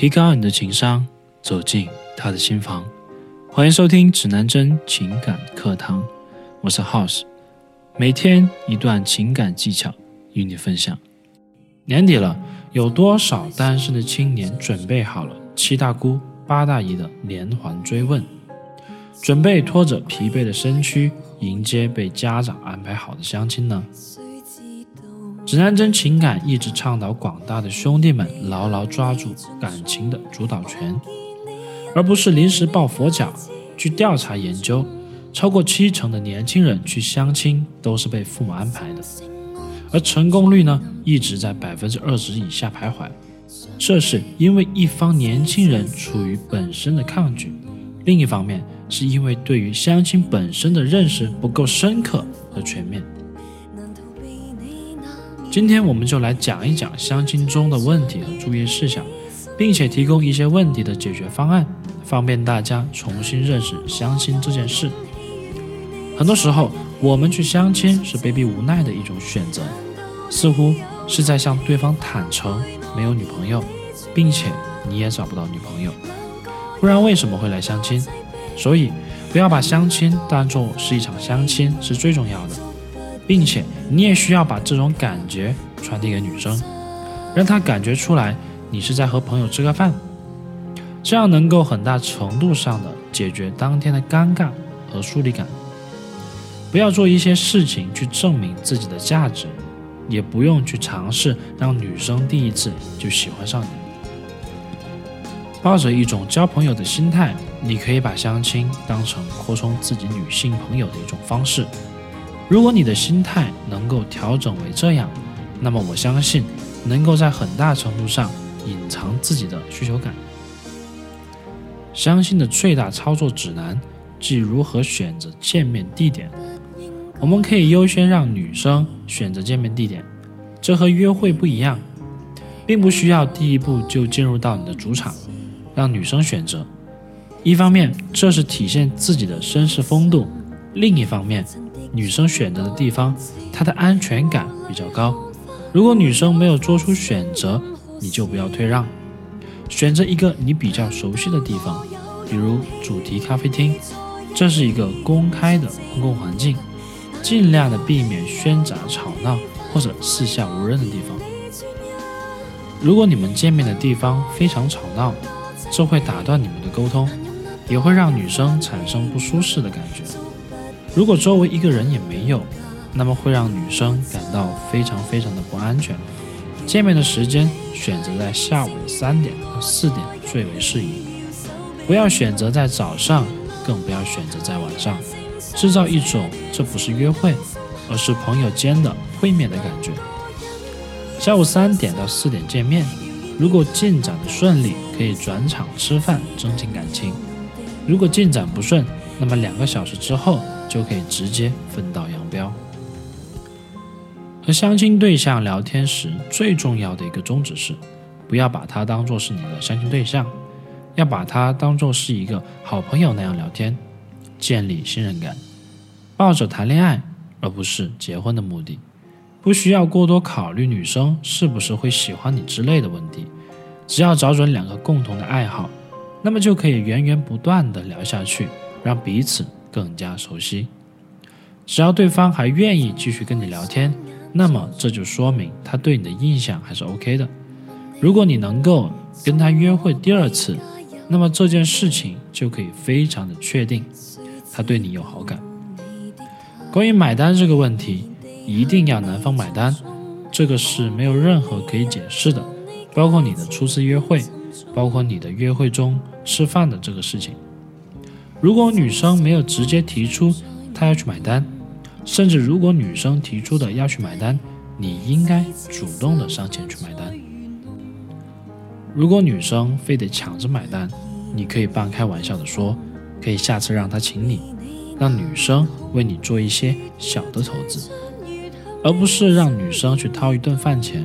提高你的情商，走进他的心房。欢迎收听指南针情感课堂，我是 House，每天一段情感技巧与你分享。年底了，有多少单身的青年准备好了七大姑八大姨的连环追问，准备拖着疲惫的身躯迎接被家长安排好的相亲呢？指南针情感一直倡导广大的兄弟们牢牢抓住感情的主导权，而不是临时抱佛脚。据调查研究，超过七成的年轻人去相亲都是被父母安排的，而成功率呢一直在百分之二十以下徘徊。这是因为一方年轻人处于本身的抗拒，另一方面是因为对于相亲本身的认识不够深刻和全面。今天我们就来讲一讲相亲中的问题和注意事项，并且提供一些问题的解决方案，方便大家重新认识相亲这件事。很多时候，我们去相亲是被逼无奈的一种选择，似乎是在向对方坦诚没有女朋友，并且你也找不到女朋友，不然为什么会来相亲？所以，不要把相亲当做是一场相亲是最重要的。并且你也需要把这种感觉传递给女生，让她感觉出来你是在和朋友吃个饭，这样能够很大程度上的解决当天的尴尬和疏离感。不要做一些事情去证明自己的价值，也不用去尝试让女生第一次就喜欢上你。抱着一种交朋友的心态，你可以把相亲当成扩充自己女性朋友的一种方式。如果你的心态能够调整为这样，那么我相信能够在很大程度上隐藏自己的需求感。相信的最大操作指南即如何选择见面地点。我们可以优先让女生选择见面地点，这和约会不一样，并不需要第一步就进入到你的主场，让女生选择。一方面，这是体现自己的绅士风度；另一方面，女生选择的地方，她的安全感比较高。如果女生没有做出选择，你就不要退让，选择一个你比较熟悉的地方，比如主题咖啡厅，这是一个公开的公共环境，尽量的避免喧杂吵闹或者四下无人的地方。如果你们见面的地方非常吵闹，这会打断你们的沟通，也会让女生产生不舒适的感觉。如果周围一个人也没有，那么会让女生感到非常非常的不安全。见面的时间选择在下午的三点到四点最为适宜，不要选择在早上，更不要选择在晚上，制造一种这不是约会，而是朋友间的会面的感觉。下午三点到四点见面，如果进展的顺利，可以转场吃饭增进感情；如果进展不顺，那么两个小时之后。就可以直接分道扬镳。和相亲对象聊天时，最重要的一个宗旨是，不要把他当做是你的相亲对象，要把他当做是一个好朋友那样聊天，建立信任感，抱着谈恋爱而不是结婚的目的，不需要过多考虑女生是不是会喜欢你之类的问题，只要找准两个共同的爱好，那么就可以源源不断的聊下去，让彼此。更加熟悉，只要对方还愿意继续跟你聊天，那么这就说明他对你的印象还是 OK 的。如果你能够跟他约会第二次，那么这件事情就可以非常的确定，他对你有好感。关于买单这个问题，一定要男方买单，这个是没有任何可以解释的，包括你的初次约会，包括你的约会中吃饭的这个事情。如果女生没有直接提出她要去买单，甚至如果女生提出的要去买单，你应该主动的上前去买单。如果女生非得抢着买单，你可以半开玩笑的说，可以下次让她请你，让女生为你做一些小的投资，而不是让女生去掏一顿饭钱。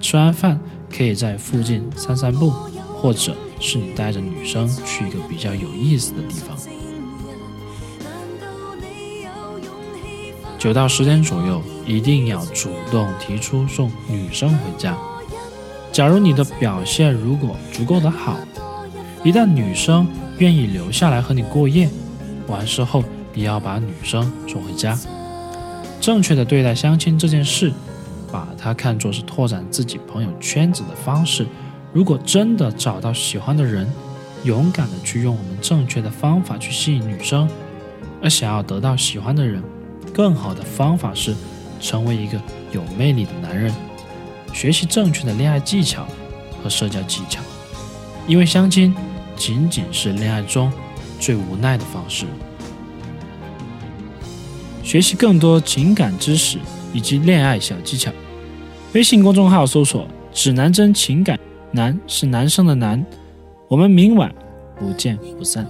吃完饭可以在附近散散步，或者是你带着女生去一个比较有意思的地方。九到十点左右，一定要主动提出送女生回家。假如你的表现如果足够的好，一旦女生愿意留下来和你过夜，完事后也要把女生送回家。正确的对待相亲这件事，把它看作是拓展自己朋友圈子的方式。如果真的找到喜欢的人，勇敢的去用我们正确的方法去吸引女生。而想要得到喜欢的人，更好的方法是成为一个有魅力的男人，学习正确的恋爱技巧和社交技巧。因为相亲仅仅是恋爱中最无奈的方式。学习更多情感知识以及恋爱小技巧，微信公众号搜索“指南针情感”，男是男生的男。我们明晚不见不散。